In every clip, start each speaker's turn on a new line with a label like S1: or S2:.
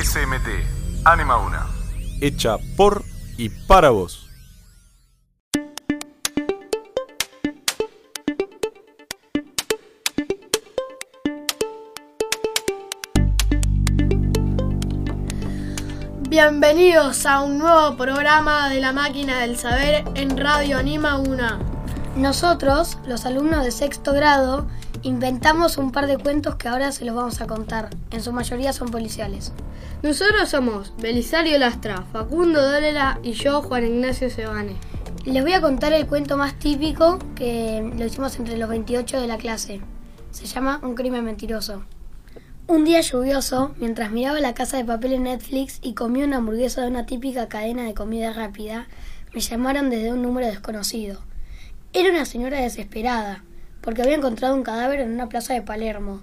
S1: SMT, Anima Una.
S2: Hecha por y para vos.
S3: Bienvenidos a un nuevo programa de la máquina del saber en Radio Anima 1.
S4: Nosotros, los alumnos de sexto grado, inventamos un par de cuentos que ahora se los vamos a contar. En su mayoría son policiales.
S3: Nosotros somos Belisario Lastra, Facundo Dólela y yo, Juan Ignacio Sebane.
S4: Les voy a contar el cuento más típico que lo hicimos entre los 28 de la clase. Se llama Un crimen mentiroso. Un día lluvioso, mientras miraba la casa de papel en Netflix y comía una hamburguesa de una típica cadena de comida rápida, me llamaron desde un número desconocido. Era una señora desesperada, porque había encontrado un cadáver en una plaza de Palermo.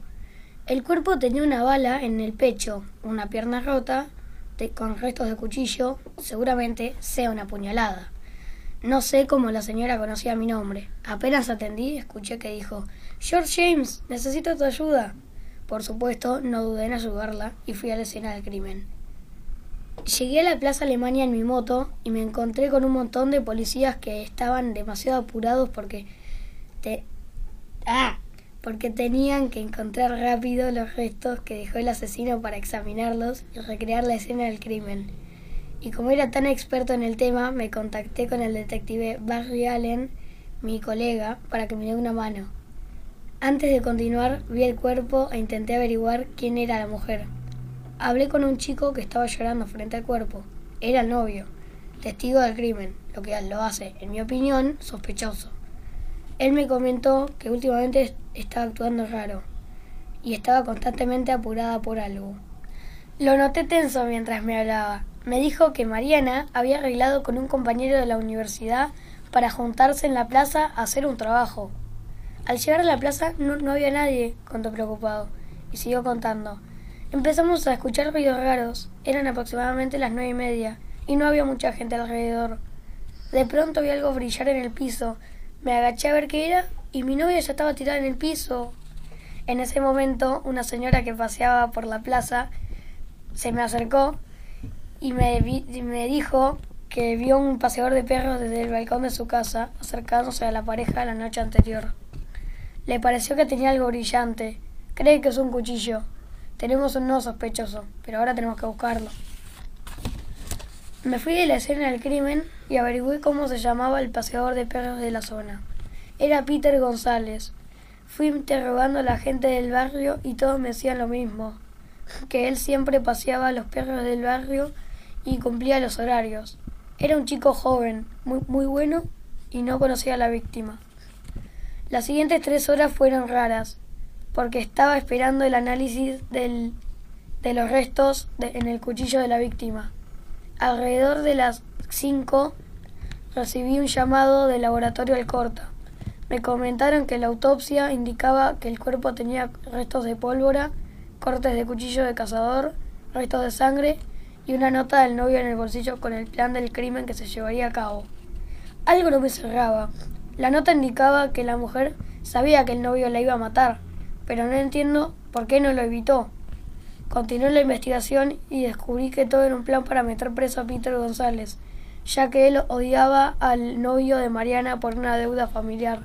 S4: El cuerpo tenía una bala en el pecho, una pierna rota, con restos de cuchillo, seguramente sea una puñalada. No sé cómo la señora conocía mi nombre. Apenas atendí, escuché que dijo George James, necesito tu ayuda. Por supuesto, no dudé en ayudarla y fui a la escena del crimen. Llegué a la Plaza Alemania en mi moto y me encontré con un montón de policías que estaban demasiado apurados porque te ah, porque tenían que encontrar rápido los restos que dejó el asesino para examinarlos y recrear la escena del crimen. Y como era tan experto en el tema, me contacté con el detective Barry Allen, mi colega, para que me dé una mano. Antes de continuar, vi el cuerpo e intenté averiguar quién era la mujer. Hablé con un chico que estaba llorando frente al cuerpo. Era el novio, testigo del crimen, lo que lo hace, en mi opinión, sospechoso. Él me comentó que últimamente estaba actuando raro y estaba constantemente apurada por algo. Lo noté tenso mientras me hablaba. Me dijo que Mariana había arreglado con un compañero de la universidad para juntarse en la plaza a hacer un trabajo. Al llegar a la plaza no, había nadie, contó preocupado, y siguió contando. Empezamos a escuchar ruidos raros. Eran aproximadamente las nueve y media, y no había mucha gente alrededor. De pronto vi algo brillar en el piso. Me agaché a ver qué era, y mi novia ya estaba tirada en el piso. En ese momento, una señora que paseaba por la plaza se me acercó y me, dijo que vio un paseador de perros desde el balcón de su casa acercándose a la pareja la noche anterior. Le pareció que tenía algo brillante. Cree que es un cuchillo. Tenemos un no sospechoso, pero ahora tenemos que buscarlo. Me fui de la escena del crimen y averigüé cómo se llamaba el paseador de perros de la zona. Era Peter González. Fui interrogando a la gente del barrio y todos me decían lo mismo, que él siempre paseaba a los perros del barrio y cumplía los horarios. Era un chico joven, muy, muy bueno y no conocía a la víctima. Las siguientes tres horas fueron raras, porque estaba esperando el análisis de los restos en el cuchillo de la víctima. Alrededor de las cinco recibí un llamado del laboratorio Alcorta. Me comentaron que la autopsia indicaba que el cuerpo tenía restos de pólvora, cortes de cuchillo de cazador, restos de sangre y una nota del novio en el bolsillo con el plan del crimen que se llevaría a cabo. Algo no me cerraba. La nota indicaba que la mujer sabía que el novio la iba a matar, pero no entiendo por qué no lo evitó. Continué la investigación y descubrí que todo era un plan para meter preso a Peter González, ya que él odiaba al novio de Mariana por una deuda familiar.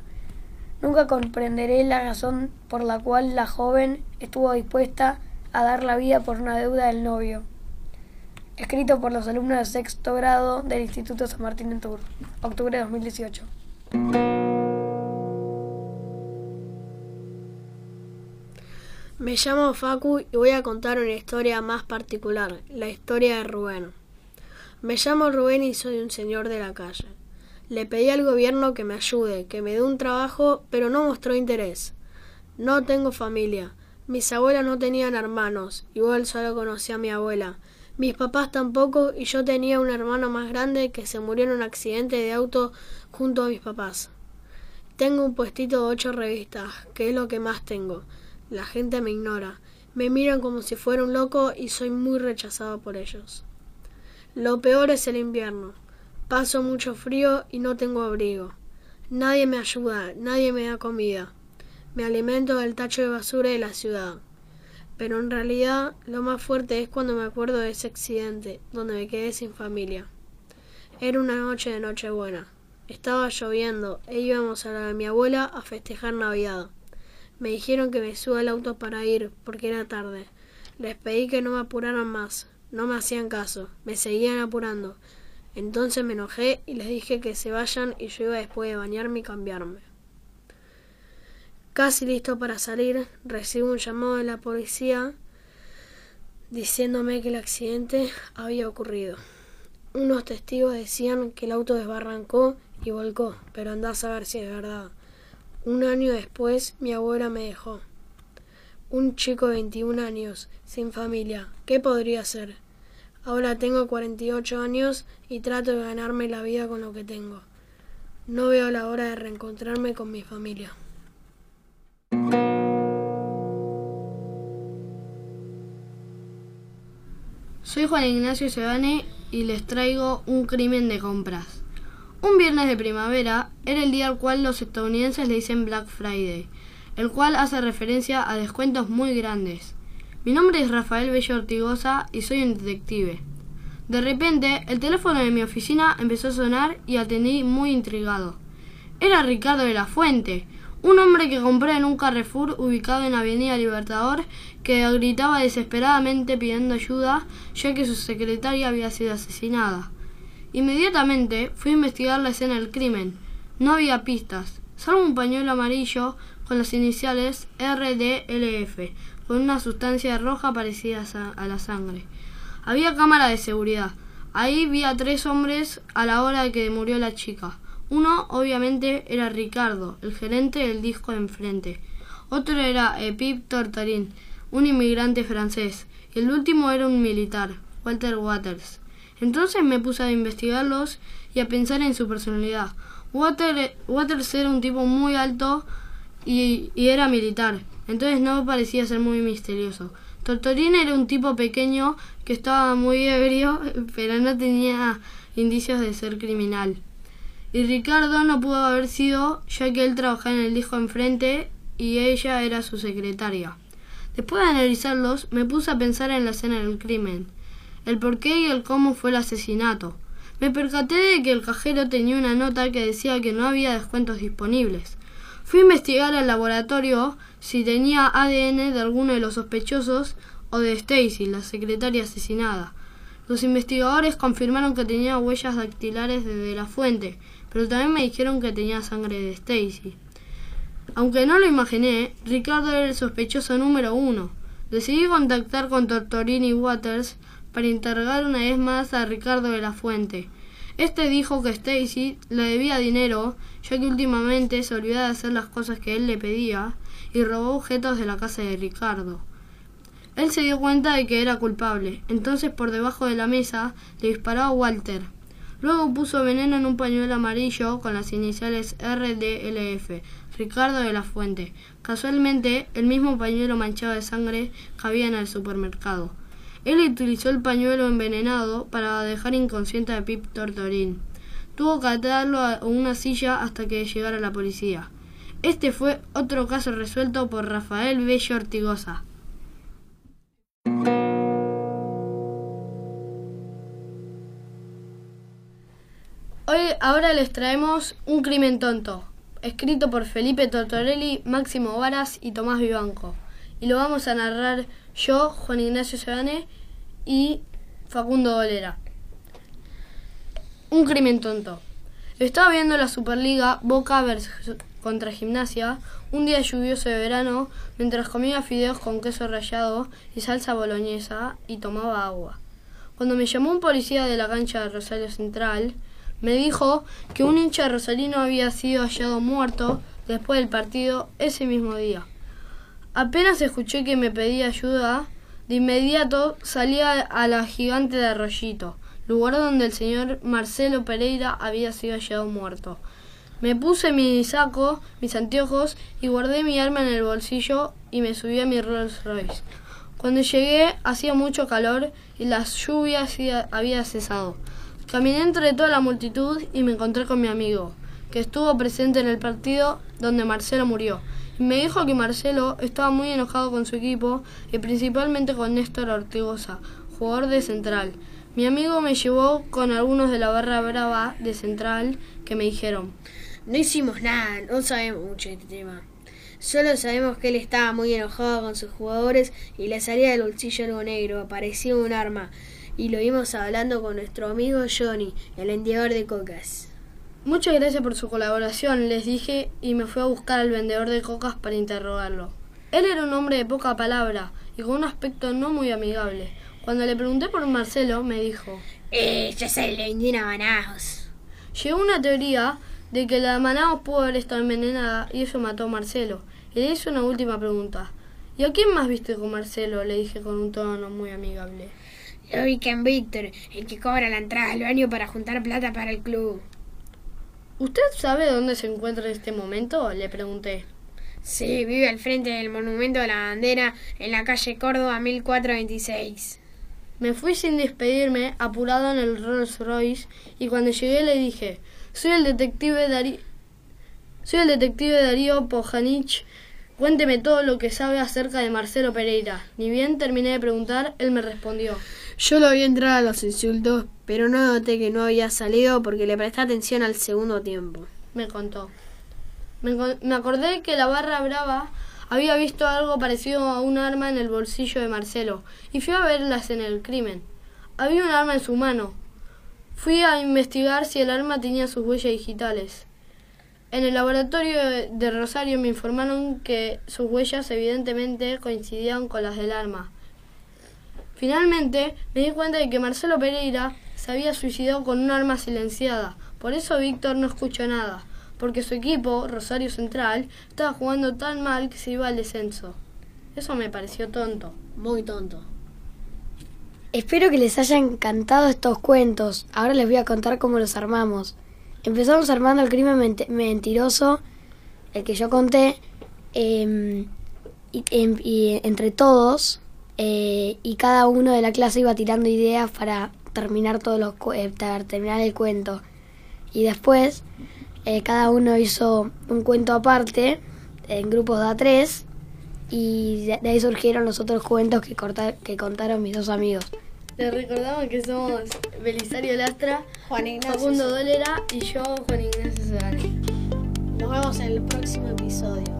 S4: Nunca comprenderé la razón por la cual la joven estuvo dispuesta a dar la vida por una deuda del novio. Escrito por los alumnos de sexto grado del Instituto San Martín en Tour, octubre de 2018.
S3: Me llamo Facu y voy a contar una historia más particular, la historia de Rubén. Me llamo Rubén y soy un señor de la calle. Le pedí al gobierno que me ayude, que me dé un trabajo, pero no mostró interés. No tengo familia. Mis abuelas no tenían hermanos, igual solo conocí a mi abuela. Mis papás tampoco y yo tenía un hermano más grande que se murió en un accidente de auto junto a mis papás. Tengo un puestito de ocho revistas, que es lo que más tengo. La gente me ignora. Me miran como si fuera un loco y soy muy rechazado por ellos. Lo peor es el invierno. Paso mucho frío y no tengo abrigo. Nadie me ayuda, nadie me da comida. Me alimento del tacho de basura de la ciudad. Pero en realidad lo más fuerte es cuando me acuerdo de ese accidente, donde me quedé sin familia. Era una noche de Nochebuena. Estaba lloviendo e íbamos a la de mi abuela a festejar Navidad. Me dijeron que me suba al auto para ir, porque era tarde. Les pedí que no me apuraran más. No me hacían caso, me seguían apurando. Entonces me enojé y les dije que se vayan y yo iba después de bañarme y cambiarme. Casi listo para salir, recibo un llamado de la policía diciéndome que el accidente había ocurrido. Unos testigos decían que el auto desbarrancó y volcó, pero andás a ver si es verdad. Un año después mi abuela me dejó. Un chico de 21 años, sin familia, ¿qué podría ser? Ahora tengo 48 años y trato de ganarme la vida con lo que tengo. No veo la hora de reencontrarme con mi familia.
S5: Soy Juan Ignacio Sebane y les traigo un crimen de compras. Un viernes de primavera era el día al cual los estadounidenses le dicen Black Friday, el cual hace referencia a descuentos muy grandes. Mi nombre es Rafael Bello Ortigosa y soy un detective. De repente, el teléfono de mi oficina empezó a sonar y atendí muy intrigado. Era Ricardo de la Fuente, un hombre que compré en un Carrefour ubicado en Avenida Libertador que gritaba desesperadamente pidiendo ayuda ya que su secretaria había sido asesinada. Inmediatamente fui a investigar la escena del crimen. No había pistas, salvo un pañuelo amarillo con las iniciales RDLF, con una sustancia roja parecida a la sangre. Había cámara de seguridad. Ahí vi a tres hombres a la hora de que murió la chica. Uno, obviamente, era Ricardo, el gerente del disco de enfrente. Otro era Epip Tortarín, un inmigrante francés. Y el último era un militar, Walter Waters. Entonces me puse a investigarlos y a pensar en su personalidad. Waters era un tipo muy alto y, era militar, entonces no parecía ser muy misterioso. Tortorín era un tipo pequeño que estaba muy ebrio, pero no tenía indicios de ser criminal. Y Ricardo no pudo haber sido, ya que él trabajaba en el disco enfrente y ella era su secretaria. Después de analizarlos, me puse a pensar en la escena del crimen, el por qué y el cómo fue el asesinato. Me percaté de que el cajero tenía una nota que decía que no había descuentos disponibles. Fui a investigar al laboratorio si tenía ADN de alguno de los sospechosos o de Stacy, la secretaria asesinada. Los investigadores confirmaron que tenía huellas dactilares desde la fuente, pero también me dijeron que tenía sangre de Stacy. Aunque no lo imaginé, Ricardo era el sospechoso número uno. Decidí contactar con Tortorini Waters para interrogar una vez más a Ricardo de la Fuente. Este dijo que Stacy le debía dinero, ya que últimamente se olvidaba de hacer las cosas que él le pedía y robó objetos de la casa de Ricardo. Él se dio cuenta de que era culpable, entonces por debajo de la mesa le disparó a Walter. Luego puso veneno en un pañuelo amarillo con las iniciales RDLF, Ricardo de la Fuente. Casualmente, el mismo pañuelo manchado de sangre que había en el supermercado. Él utilizó el pañuelo envenenado para dejar inconsciente a Pip Tortorín. Tuvo que atarlo a una silla hasta que llegara la policía. Este fue otro caso resuelto por Rafael Bello Ortigosa. Hoy, ahora les traemos Un crimen tonto, escrito por Felipe Tortorelli, Máximo Varas y Tomás Vivanco. Y lo vamos a narrar yo, Juan Ignacio Sebane y Facundo Dolera. Un crimen tonto. Estaba viendo la Superliga Boca versus contra Gimnasia un día lluvioso de verano mientras comía fideos con queso rallado y salsa boloñesa y tomaba agua. Cuando me llamó un policía de la cancha de Rosario Central, me dijo que un hincha rosalino había sido hallado muerto después del partido ese mismo día. Apenas escuché que me pedía ayuda, de inmediato salí a la gigante de Arroyito, lugar donde el señor Marcelo Pereira había sido hallado muerto. Me puse mi saco, mis anteojos y guardé mi arma en el bolsillo y me subí a mi Rolls Royce. Cuando llegué hacía mucho calor y la lluvia había cesado. Caminé entre toda la multitud y me encontré con mi amigo, que estuvo presente en el partido donde Marcelo murió, me dijo que Marcelo estaba muy enojado con su equipo y principalmente con Néstor Ortigosa, jugador de Central. Mi amigo me llevó con algunos de la barra brava de Central que me dijeron,
S3: No hicimos nada, no sabemos mucho de este tema. Solo sabemos que él estaba muy enojado con sus jugadores y le salía del bolsillo algo negro, parecía un arma, y lo vimos hablando con nuestro amigo Johnny, el vendedor de cocas.
S5: Muchas gracias por su colaboración, les dije y me fui a buscar al vendedor de cocas para interrogarlo. Él era un hombre de poca palabra y con un aspecto no muy amigable. Cuando le pregunté por Marcelo, me dijo,
S3: Eh, yo soy el de Indina Manaos.
S5: Llegó una teoría de que la Manaos pudo haber estado envenenada y eso mató a Marcelo. Y le hice una última pregunta. ¿Y a quién más viste con Marcelo? Le dije con un tono muy amigable.
S3: Lo vi en Víctor, el que cobra la entrada al baño para juntar plata para el club.
S5: ¿Usted sabe dónde se encuentra en este momento? Le pregunté.
S3: Sí, vive al frente del monumento de la bandera en la calle Córdoba 1426.
S5: Me fui sin despedirme, apurado en el Rolls Royce, y cuando llegué le dije, soy el detective Darío... Soy el detective Darío Pojanich. Cuénteme todo lo que sabe acerca de Marcelo Pereira. Ni bien terminé de preguntar, él me respondió.
S3: Yo lo vi entrar a los insultos, pero no noté que no había salido porque le presté atención al segundo tiempo.
S5: Me contó. Me, me acordé que la barra brava había visto algo parecido a un arma en el bolsillo de Marcelo y fui a verlas en el crimen. Había un arma en su mano. Fui a investigar si el arma tenía sus huellas digitales. En el laboratorio de Rosario me informaron que sus huellas evidentemente coincidían con las del arma. Finalmente me di cuenta de que Marcelo Pereira se había suicidado con un arma silenciada. Por eso Víctor no escuchó nada, porque su equipo, Rosario Central, estaba jugando tan mal que se iba al descenso. Eso me pareció tonto.
S3: Muy tonto.
S4: Espero que les hayan encantado estos cuentos. Ahora les voy a contar cómo los armamos. Empezamos armando el crimen ment mentiroso, el que yo conté, eh, y, y, entre todos, eh, y cada uno de la clase iba tirando ideas para terminar todos los eh, para terminar el cuento. Y después eh, cada uno hizo un cuento aparte en grupos de a tres y de, ahí surgieron los otros cuentos que, corta, que contaron mis dos amigos.
S5: Les recordamos que somos Belisario Lastra,
S3: Juan Ignacio
S5: Facundo Dolera y yo, Juan Ignacio Sedani.
S3: Nos vemos en el próximo episodio.